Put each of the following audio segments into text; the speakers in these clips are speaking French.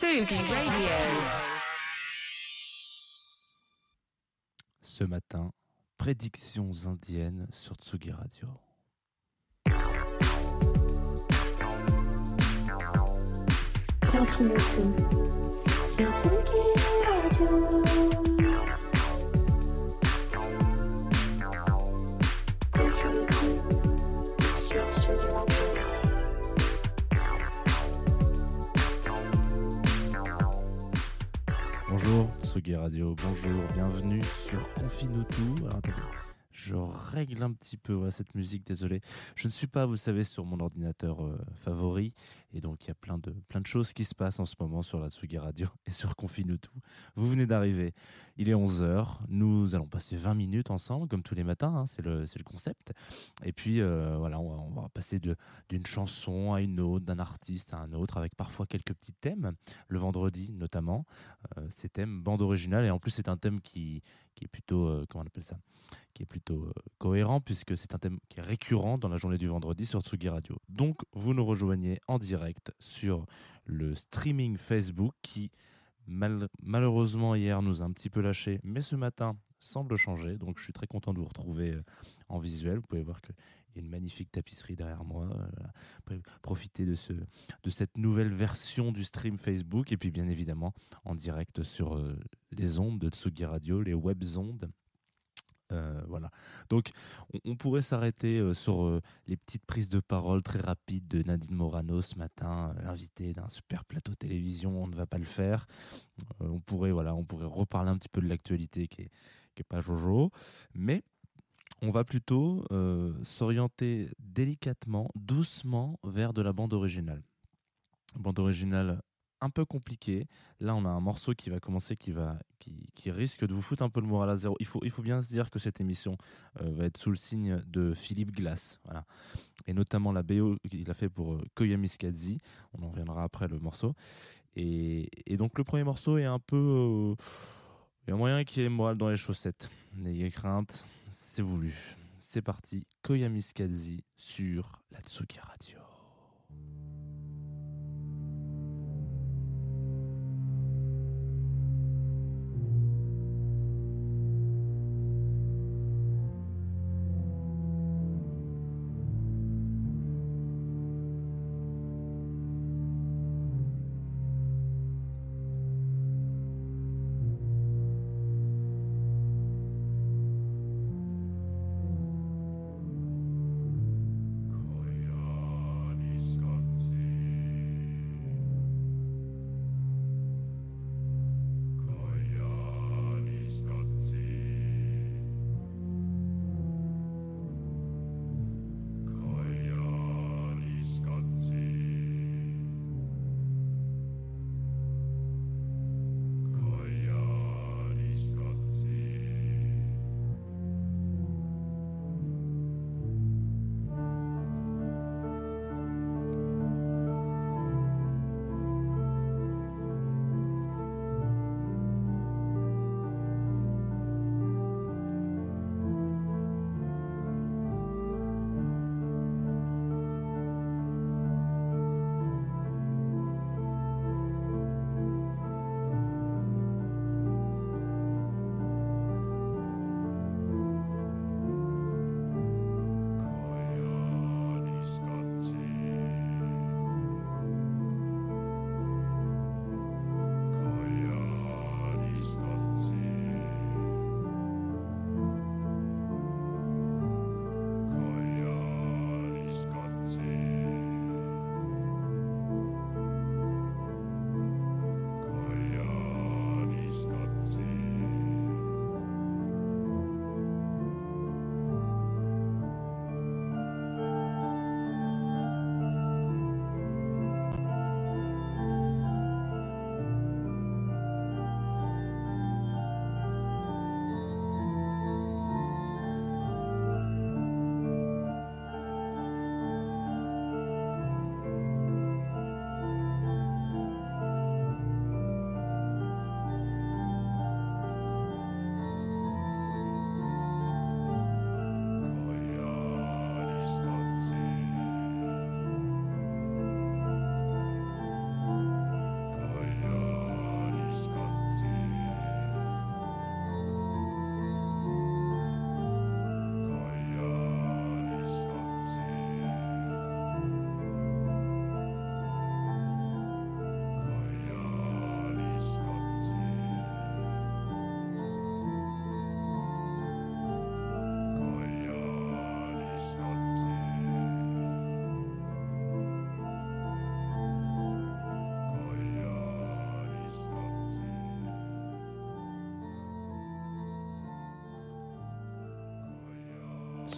Sugi Radio. Ce matin, prédictions indiennes sur Tsugi Radio. Sur Tsugi Radio. Bonjour Tsugi Radio, bonjour, bienvenue sur Confine tout. Je règle un petit peu cette musique, désolé. Je ne suis pas, vous savez, sur mon ordinateur euh, favori et donc il y a plein de, plein de choses qui se passent en ce moment sur la Tsugi Radio et sur Confine tout. Vous venez d'arriver, il est 11h, nous allons passer 20 minutes ensemble comme tous les matins, hein, c'est le, c'est le concept. Et puis euh, voilà, on va, passer d'une chanson à une autre, d'un artiste à un autre avec parfois quelques petits thèmes, le vendredi notamment. Euh, ces thèmes bande originale et en plus c'est un thème qui, qui est plutôt euh, comment on appelle ça qui est plutôt euh, cohérent puisque c'est un thème qui est récurrent dans la journée du vendredi sur Tsugi Radio. Donc vous nous rejoignez en direct sur le streaming Facebook qui mal- malheureusement hier nous a un petit peu lâché mais ce matin semble changer donc je suis très content de vous retrouver euh, en visuel. Vous pouvez voir qu'il y a une magnifique tapisserie derrière moi. euh, profiter de, ce, de cette nouvelle version du stream Facebook et puis bien évidemment en direct sur euh, les ondes de Tsugi Radio, les web ondes. Euh, voilà. Donc, on, pourrait s'arrêter sur les petites prises de parole très rapides de Nadine Morano ce matin, l'invité d'un super plateau télévision. On ne va pas le faire. On pourrait, voilà, on pourrait reparler un petit peu de l'actualité qui est, qui est pas jojo, mais on va plutôt euh, s'orienter délicatement, doucement vers de la bande originale. Bande originale un peu compliquée. Là, on a un morceau qui va commencer, qui va, qui, risque de vous foutre un peu le moral à zéro. Il faut, bien se dire que cette émission euh, va être sous le signe de Philippe Glass, et notamment la BO qu'il a fait pour euh, Koyami Kazi. On en reviendra après le morceau. Et, et donc le premier morceau est un peu, euh, il y a moyen qu'il y ait le moral dans les chaussettes. N'ayez crainte, c'est voulu. C'est parti, Koyami Kazi sur la Tsuki Radio.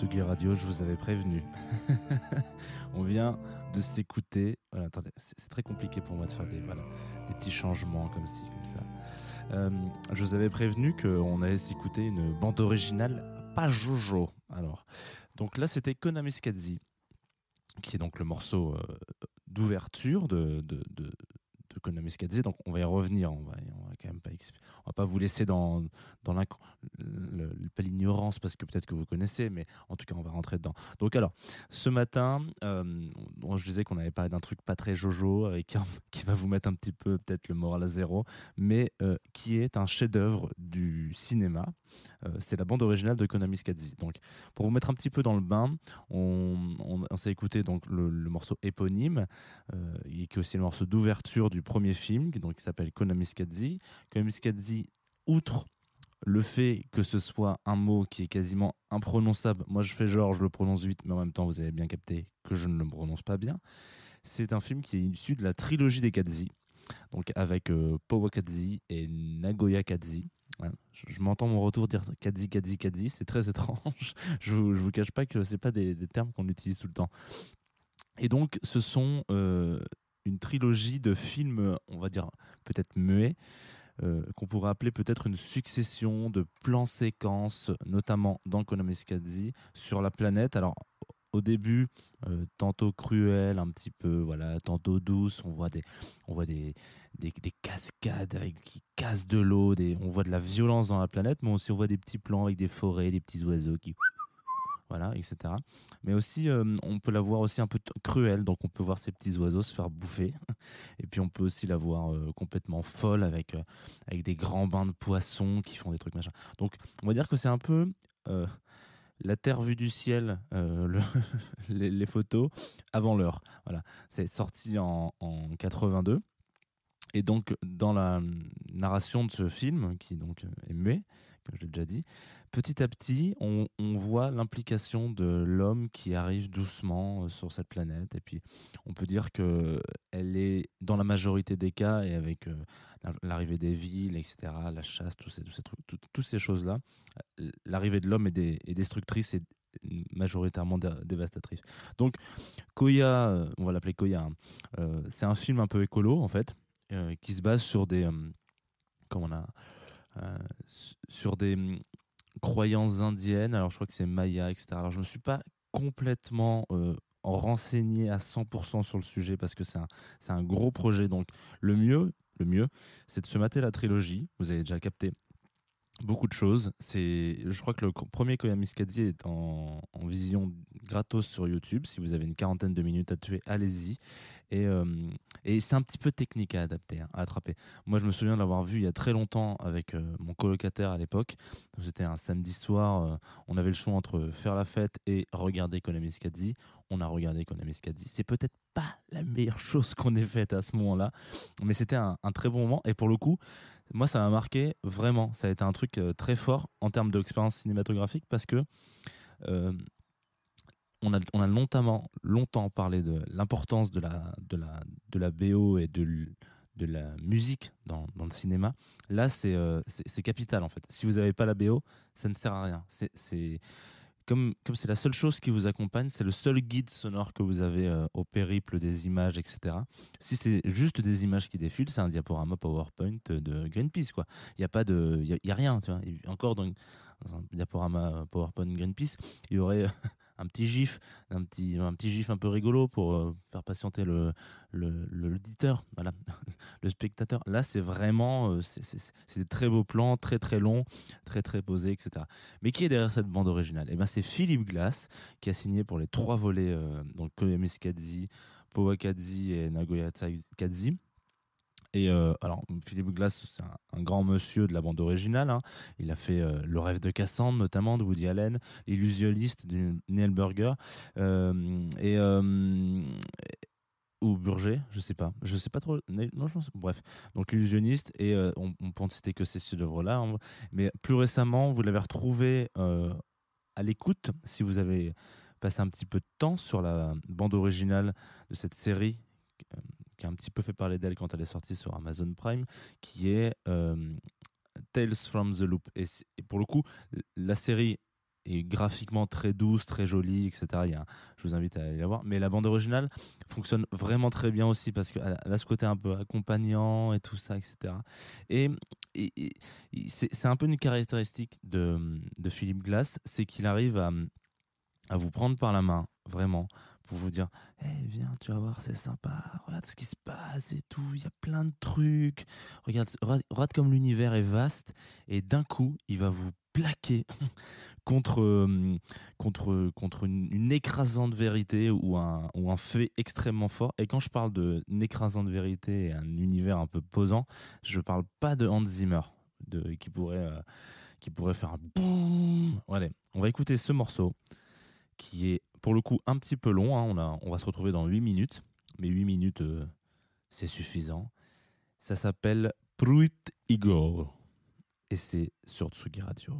Radio, je vous avais prévenu. On vient de s'écouter. Voilà, attendez, c'est très compliqué pour moi de faire des, des petits changements comme ci, comme ça. Euh, je vous avais prévenu qu'on allait s'écouter une bande originale, pas Jojo. Alors, donc là, c'était Konami Skadzi, qui est donc le morceau euh, d'ouverture de, de Konami Skadzi. Donc, on va y revenir. On va, on va quand même pas, on va pas vous laisser dans, dans l'ignorance parce que peut-être que vous connaissez, mais en tout cas, on va rentrer dedans. Donc, alors, ce matin, euh, je disais qu'on avait parlé d'un truc pas très Jojo, avec un- qui va vous mettre un petit peu peut-être le moral à zéro, mais euh, qui est un chef-d'œuvre du cinéma. Euh, c'est la bande originale de Konami Skadzi. Donc, pour vous mettre un petit peu dans le bain, on, on- on s'est écouté donc le, morceau éponyme, euh, et qui est aussi le morceau d'ouverture du premier film, donc, qui s'appelle Konami Skadzi. Konami Skadzi, outre le fait que ce soit un mot qui est quasiment imprononçable, moi je fais genre, je le prononce vite, mais en même temps vous avez bien capté que je ne le prononce pas bien. C'est un film qui est issu de la trilogie des Kadzi, donc avec euh, Powa Kadzi et Nagoya Kadzi. Je, m'entends mon retour dire Kadzi, Kadzi, Kadzi, c'est très étrange. je, vous, vous cache pas que c'est pas des, des termes qu'on utilise tout le temps. Et donc, ce sont euh, une trilogie de films, on va dire peut-être muets, euh, qu'on pourrait appeler peut-être une succession de plans séquences, notamment dans Konami Skadzi, sur la planète. Alors, au début, euh, tantôt cruel, un petit peu, voilà, tantôt douce. On voit des, on voit des, des, des cascades avec, qui cassent de l'eau, on voit de la violence dans la planète, mais aussi on voit des petits plans avec des forêts, des petits oiseaux qui, voilà, etc. Mais aussi, euh, on peut la voir aussi un peu cruelle, donc on peut voir ces petits oiseaux se faire bouffer. Et puis on peut aussi la voir euh, complètement folle avec, euh, avec des grands bains de poissons qui font des trucs machin. Donc on va dire que c'est un peu la terre vue du ciel, le- les, photos avant l'heure. Voilà, c'est sorti en, en 82. Et donc dans la narration de ce film, qui donc est muet, je l'ai déjà dit, petit à petit, on, voit l'implication de l'homme qui arrive doucement euh, sur cette planète. Et puis, on peut dire que elle est, dans la majorité des cas, et avec euh, la- l'arrivée des villes, etc., la chasse, tous ces, trucs, tout- toutes ces choses-là, euh, l'arrivée de l'homme est, destructrice et majoritairement dé- dévastatrice. Donc, Koya, on va l'appeler Koya, hein, c'est un film un peu écolo, en fait, qui se base sur des... euh, comment on a... euh, sur des hum, croyances indiennes. Alors, je crois que c'est Maya, etc. Alors, je ne me suis pas complètement euh, renseigné à 100% sur le sujet parce que c'est un, un gros projet. Donc, le mieux, le mieux, c'est de se mater la trilogie. Vous avez déjà capté beaucoup de choses. C'est, je crois que le premier Koyami Skadzi est en, en vision gratos sur YouTube. Si vous avez une quarantaine de minutes à tuer, allez-y. Et, euh, et c'est un petit peu technique à adapter, hein, à attraper. Moi, je me souviens de l'avoir vu il y a très longtemps avec euh, mon colocataire à l'époque. C'était un samedi soir. euh, on avait le choix entre faire la fête et regarder Konami Skadzi. On a regardé Konami Skadzi. C'est peut-être pas la meilleure chose qu'on ait faite à ce moment-là, mais c'était un, très bon moment. Et pour le coup, moi, ça m'a marqué vraiment. Ça a été un truc très fort en termes d'expérience cinématographique parce que on a, on a longtemps, parlé de l'importance de la, BO et de, la musique dans, le cinéma. Là, c'est euh, c'est capital en fait. Si vous n'avez pas la BO, ça ne sert à rien. Comme c'est la seule chose qui vous accompagne, c'est le seul guide sonore que vous avez euh, au périple des images, etc. Si c'est juste des images qui défilent, c'est un diaporama PowerPoint de Greenpeace. Il n'y a a, rien, encore dans, dans un diaporama PowerPoint Greenpeace, il y aurait un petit gif, un petit, un petit gif un peu rigolo pour euh, faire patienter le le- l'auditeur, voilà, le spectateur. Là, c'est vraiment, euh, c'est- des très beaux plans, très très longs, très très posés, etc. Mais qui est derrière cette bande originale? Eh ben, c'est Philippe Glass qui a signé pour les trois volets, euh, donc Koyami Kadzi, Powa Kadzi et Nagoya Kadzi. Et euh, alors, Philippe Glass, c'est un, grand monsieur de la bande originale. hein. Il a fait euh, Le rêve de Cassandre, notamment, de Woody Allen, L'illusionniste de Neil Burger, euh, ou Burger, je sais pas. Je sais pas trop. Bref. Donc, L'illusionniste, et on, peut en citer que ces chefs-d'œuvre-là. hein. Mais plus récemment, vous l'avez retrouvé à l'écoute, si vous avez passé un petit peu de temps sur la bande originale de cette série qui a un petit peu fait parler d'elle quand elle est sortie sur Amazon Prime, qui est euh, Tales from the Loop. Et, pour le coup, la série est graphiquement très douce, très jolie, etc. Je vous invite à aller la voir. Mais la bande originale fonctionne vraiment très bien aussi parce qu'elle a- ce côté un peu accompagnant et tout ça, etc. Et, c'est un peu une caractéristique de, Philippe Glass, c'est qu'il arrive à vous prendre par la main, vraiment, pour vous dire Eh, viens, tu vas voir, c'est sympa, regarde ce qui se passe et tout, il y a plein de trucs. Regarde, comme l'univers est vaste, et d'un coup, il va vous plaquer contre, euh, contre, contre une, une écrasante vérité ou un, ou un fait extrêmement fort. Et quand je parle d'une écrasante vérité et un univers un peu posant, je parle pas de Hans Zimmer, de, qui, pourrait, euh, qui pourrait faire un boum. Allez, on va écouter ce morceau qui est pour le coup un petit peu long. hein. On, va se retrouver dans 8 minutes, mais 8 minutes, euh, c'est suffisant. Ça s'appelle Pruit Ego et c'est sur Tsugi Radio.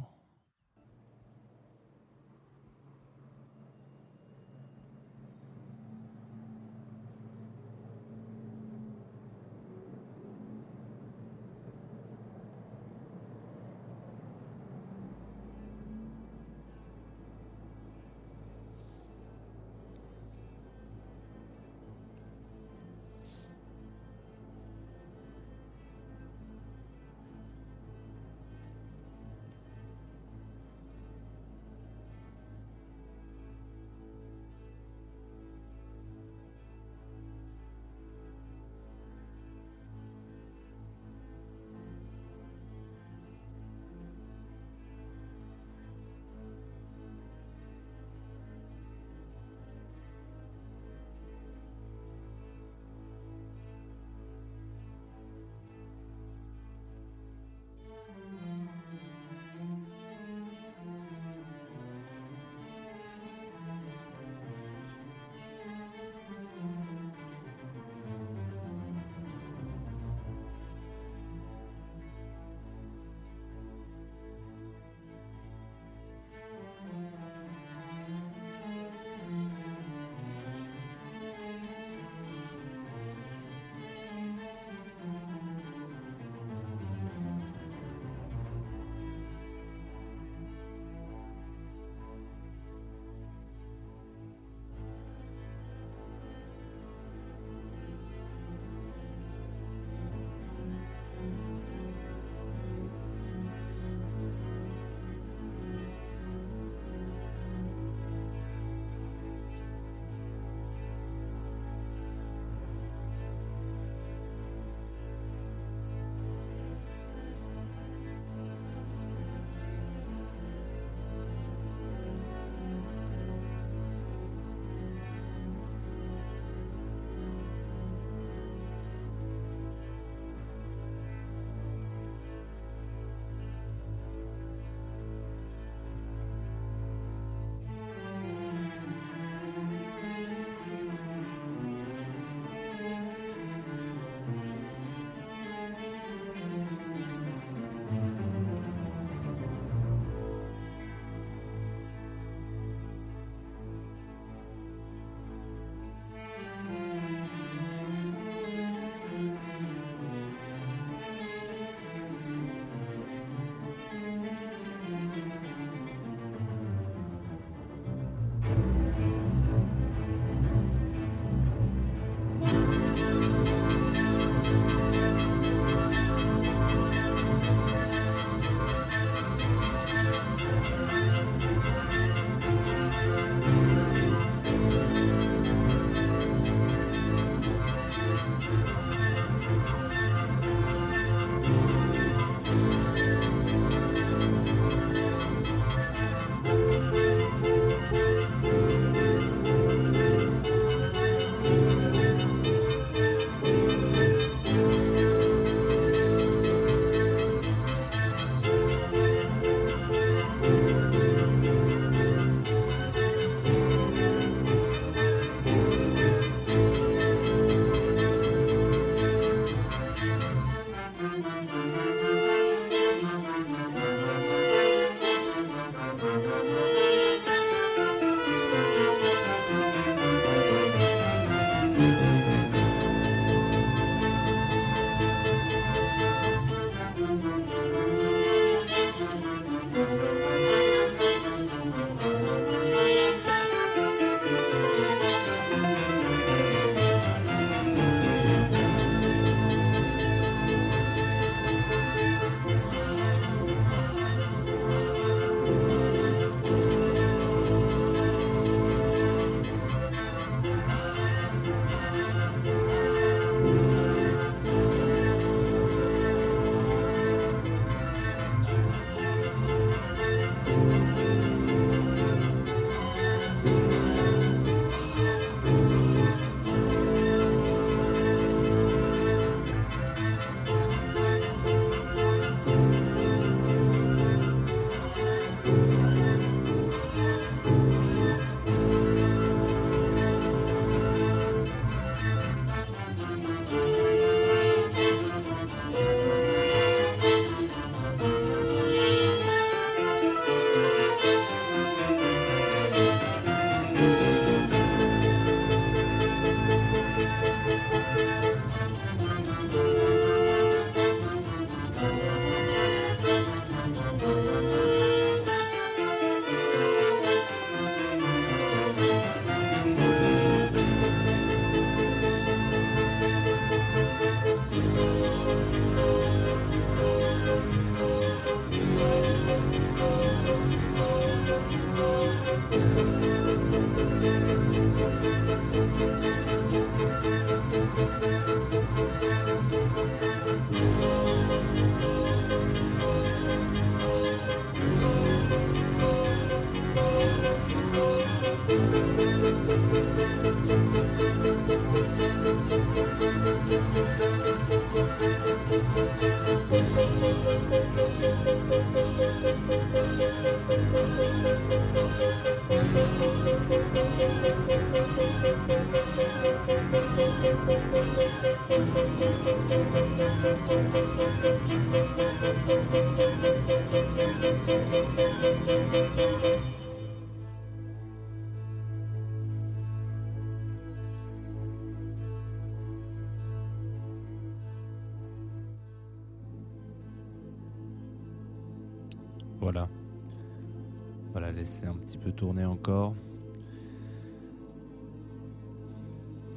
Tourner encore.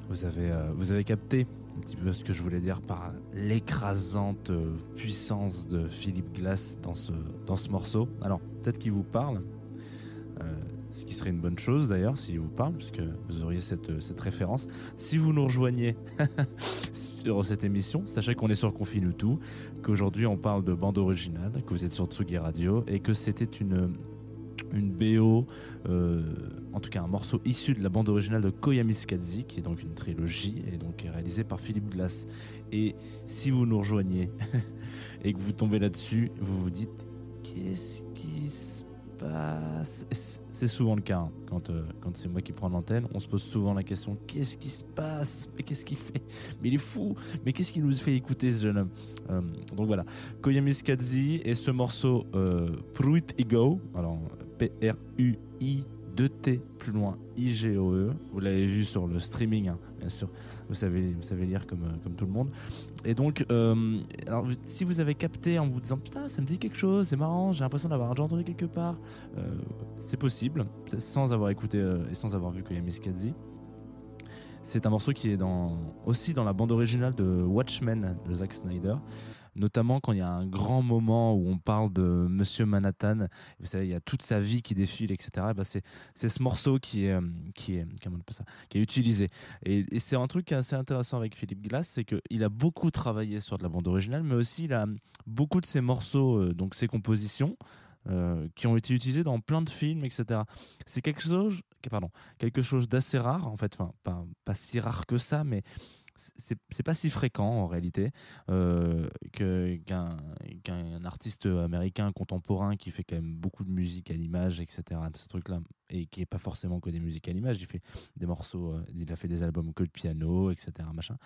Vous avez, euh, vous avez capté un petit peu ce que je voulais dire par l'écrasante euh, puissance de Philippe Glass dans ce, dans ce morceau. Alors, peut-être qu'il vous parle, euh, ce qui serait une bonne chose d'ailleurs s'il vous parle, puisque vous auriez cette, cette référence. Si vous nous rejoignez sur cette émission, sachez qu'on est sur Confine tout, qu'aujourd'hui on parle de bande originale, que vous êtes sur Tsugi Radio et que c'était une, une BO, euh, en tout cas un morceau issu de la bande originale de Koyaanisqatsi, qui est donc une trilogie et donc réalisée par Philippe Glass. Et si vous nous rejoignez et que vous tombez là-dessus, vous vous dites qu'est-ce qui se passe? C'est souvent le cas hein, quand, euh, quand c'est moi qui prends l'antenne. On se pose souvent la question qu'est-ce qui se passe? Mais qu'est-ce qu'il fait? Mais il est fou! Mais qu'est-ce qui nous fait écouter ce jeune homme? Euh, Donc voilà, Koyaanisqatsi et ce morceau Pruit Ego, alors P-R-U-I 2T plus loin I-G-O-E. Vous l'avez vu sur le streaming, hein, bien sûr. Vous savez, vous savez lire comme, euh, comme tout le monde. Et donc, euh, alors, si vous avez capté en vous disant putain, ça me dit quelque chose, c'est marrant, j'ai l'impression d'avoir déjà entendu quelque part, euh, c'est possible, sans avoir écouté et sans avoir vu Koyaanisqatsi. C'est un morceau qui est dans, aussi dans la bande originale de Watchmen de Zack Snyder, notamment quand il y a un grand moment où on parle de Monsieur Manhattan. Vous savez, il y a toute sa vie qui défile, etc. Et ben, c'est c'est ce morceau qui est, euh, qui est, qui est utilisé. Et, c'est un truc assez intéressant avec Philippe Glass, c'est qu'il a beaucoup travaillé sur de la bande originale, mais aussi il a beaucoup de ses morceaux, euh, donc ses compositions. euh, qui ont été utilisés dans plein de films, etc. C'est quelque chose, pardon, quelque chose d'assez rare, en fait, pas, pas si rare que ça, mais c'est pas si fréquent en réalité euh, qu'un artiste américain contemporain qui fait quand même beaucoup de musique à l'image, etc. ce truc-là, et qui est pas forcément que des musiques à l'image, il fait des morceaux, euh, il a fait des albums que de piano, etc. Machin.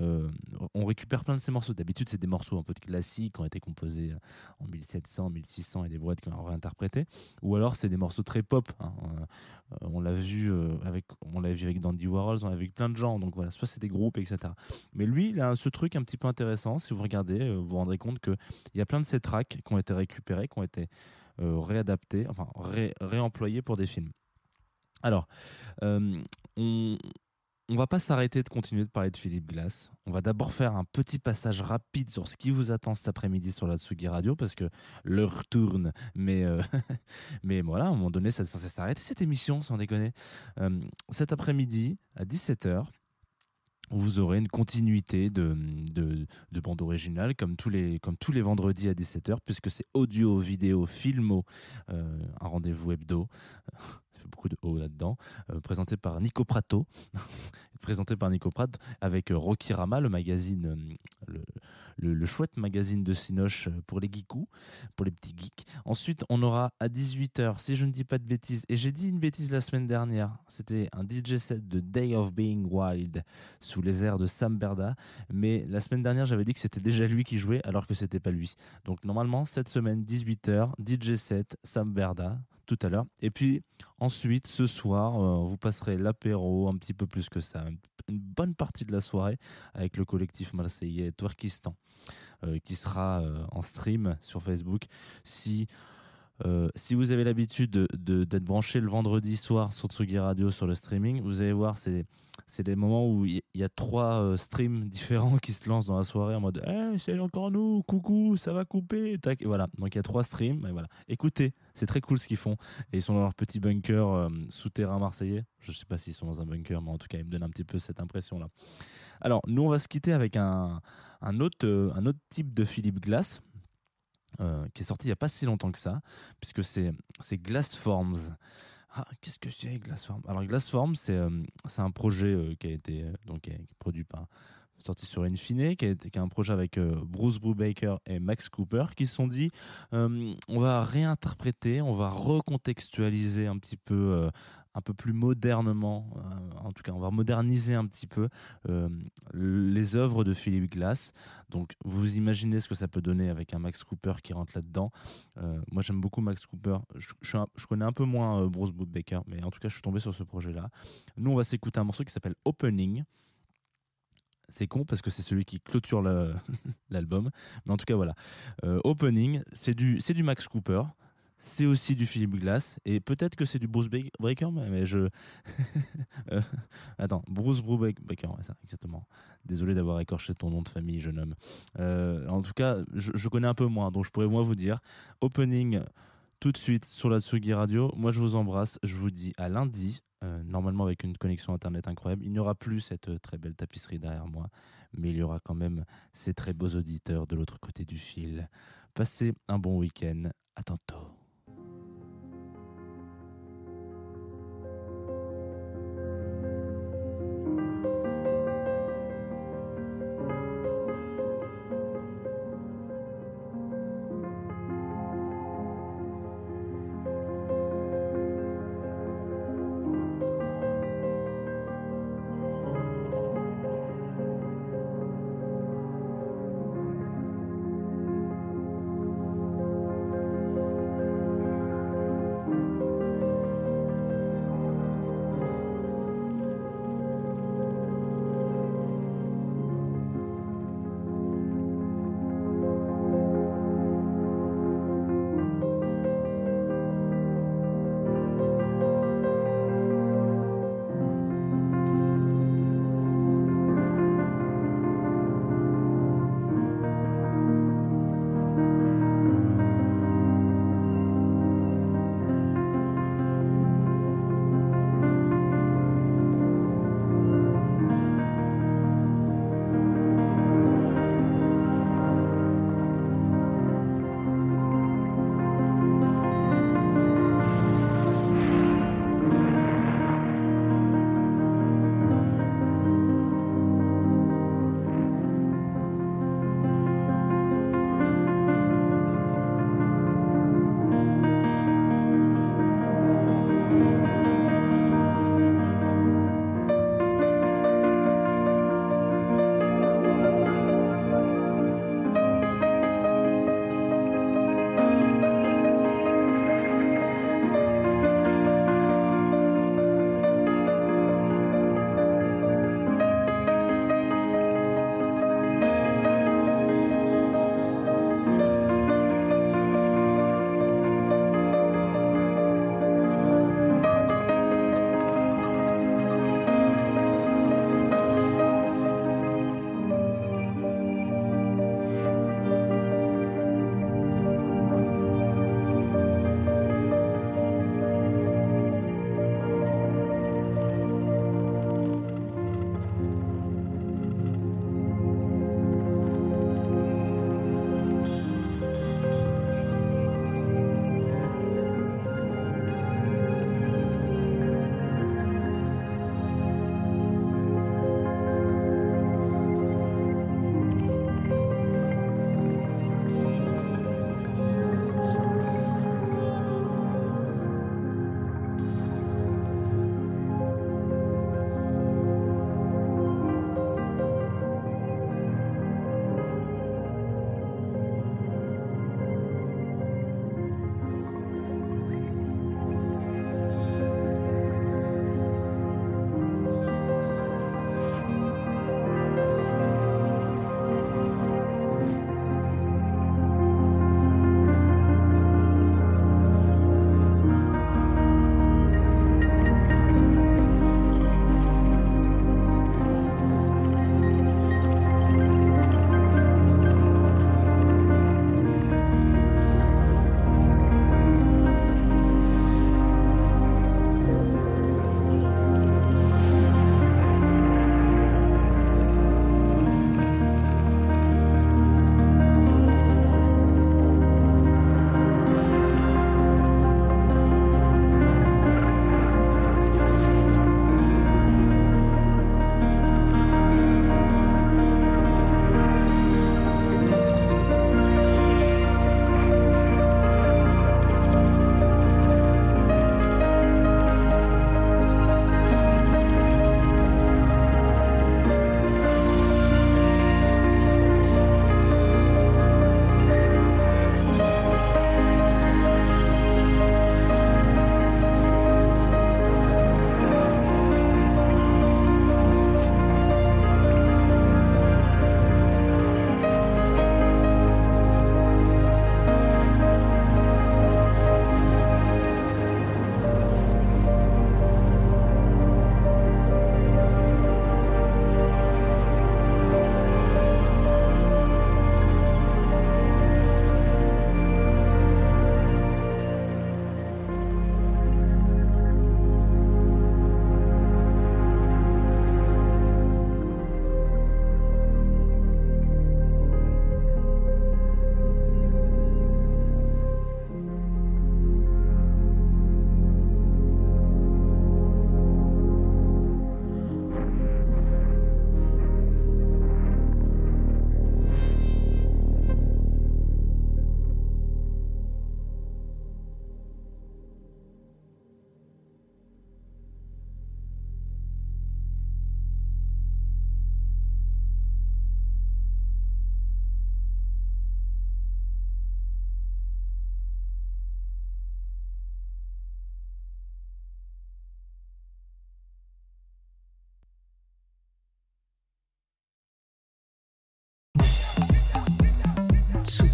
Euh, on récupère plein de ces morceaux. D'habitude, c'est des morceaux un peu de classiques qui ont été composés en 1700, 1600 et des boîtes qui ont réinterprété. Ou alors, c'est des morceaux très pop. hein. Euh, on l'a vu euh, avec, on l'a vu avec Dandy Warhols, on l'a vu avec plein de gens. Donc voilà, soit c'est des groupes, etc. Mais lui, il a ce truc un petit peu intéressant. Si vous regardez, euh, vous vous rendrez compte que il y a plein de ces tracks qui ont été récupérés, qui ont été euh, réadaptés, enfin ré- pour des films. Alors, euh, on, on va pas s'arrêter de continuer de parler de Philippe Glass. On va d'abord faire un petit passage rapide sur ce qui vous attend cet après-midi sur la Tsugi Radio parce que l'heure tourne, mais euh, mais voilà, à un moment donné, ça censé s'arrêter cette émission, sans déconner. Euh, cet après-midi à 17h, vous aurez une continuité de, de, de bande originale comme tous, les, comme tous les vendredis à 17h, puisque c'est audio, vidéo, filmo, euh, un rendez-vous hebdo. Ça fait beaucoup de O là-dedans. euh, présenté par Nico Prato. présenté par Nico Prato avec euh, Rocky Rama, le magazine, euh, le, le- chouette magazine de Sinoche euh, pour les geekous, pour les petits geeks. Ensuite, on aura à 18h, si je ne dis pas de bêtises, et j'ai dit une bêtise la semaine dernière, c'était un DJ set de Day of Being Wild sous les airs de Sam Berda. Mais la semaine dernière, j'avais dit que c'était déjà lui qui jouait alors que c'était pas lui. Donc normalement, cette semaine, 18h, DJ set, Sam Berda, tout à l'heure. Et puis ensuite, ce soir, euh, vous passerez l'apéro, un petit peu plus que ça, une bonne partie de la soirée avec le collectif marseillais Twerkistan, euh, qui sera euh, en stream sur Facebook. Si euh, si vous avez l'habitude de- de- d'être branché le vendredi soir sur Tsugi Radio sur le streaming, vous allez voir, c'est des moments où il y, a trois euh, streams différents qui se lancent dans la soirée en mode Eh, c'est encore nous, coucou, ça va couper. Tac, voilà. Donc il y a trois streams. Voilà. Écoutez, c'est très cool ce qu'ils font. Et ils sont dans leur petit bunker euh, souterrain marseillais. Je sais pas s'ils sont dans un bunker, mais en tout cas, ils me donnent un petit peu cette impression-là. Alors, nous, on va se quitter avec un, autre, un autre type de Philippe Glass. Euh, qui est sorti il n'y a pas si longtemps que ça, puisque c'est c'est Glassforms. Ah, qu'est-ce que c'est Glassforms? Alors Glassforms, c'est euh, c'est un projet euh, qui a été donc produit par sorti sur Infine, qui est, un projet avec euh, Bruce Brubaker et Max Cooper, qui se sont dit euh, on va réinterpréter, on va recontextualiser un petit peu, euh, un peu plus modernement, en tout cas, on va moderniser un petit peu les œuvres de Philip Glass. Donc, vous imaginez ce que ça peut donner avec un Max Cooper qui rentre là-dedans. Moi, j'aime beaucoup Max Cooper. Je, connais un peu moins Bruce Brubaker, mais en tout cas, je suis tombé sur ce projet-là. Nous, on va s'écouter un morceau qui s'appelle Opening. C'est con parce que c'est celui qui clôture l'album. Mais en tout cas, voilà. Euh, opening, c'est du, du Max Cooper. C'est aussi du Philip Glass. Et peut-être que c'est du Bruce Ba- Breaker, mais mais je. Euh, Attends, Bruce Brubaker, ouais, ça, exactement. Désolé d'avoir écorché ton nom de famille, jeune homme. Euh, en tout cas, je, je connais un peu moins, donc je pourrais moins vous dire. Opening tout de suite sur la Tsugi Radio. Moi, je vous embrasse. Je vous dis à lundi. euh, normalement, avec une connexion internet incroyable. Il n'y aura plus cette euh, très belle tapisserie derrière moi, mais il y aura quand même ces très beaux auditeurs de l'autre côté du fil. Passez un bon week-end. À tantôt.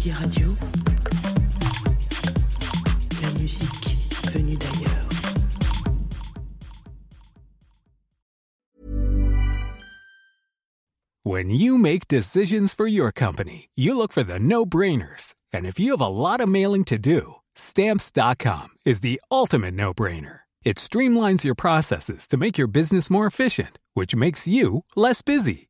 Tsugi Radio. La musique venue d'ailleurs. When you make decisions for your company, you look for the no-brainers. And if you have a lot of mailing to do, stamps.com is the ultimate no-brainer. It streamlines your processes to make your business more efficient, which makes you less busy.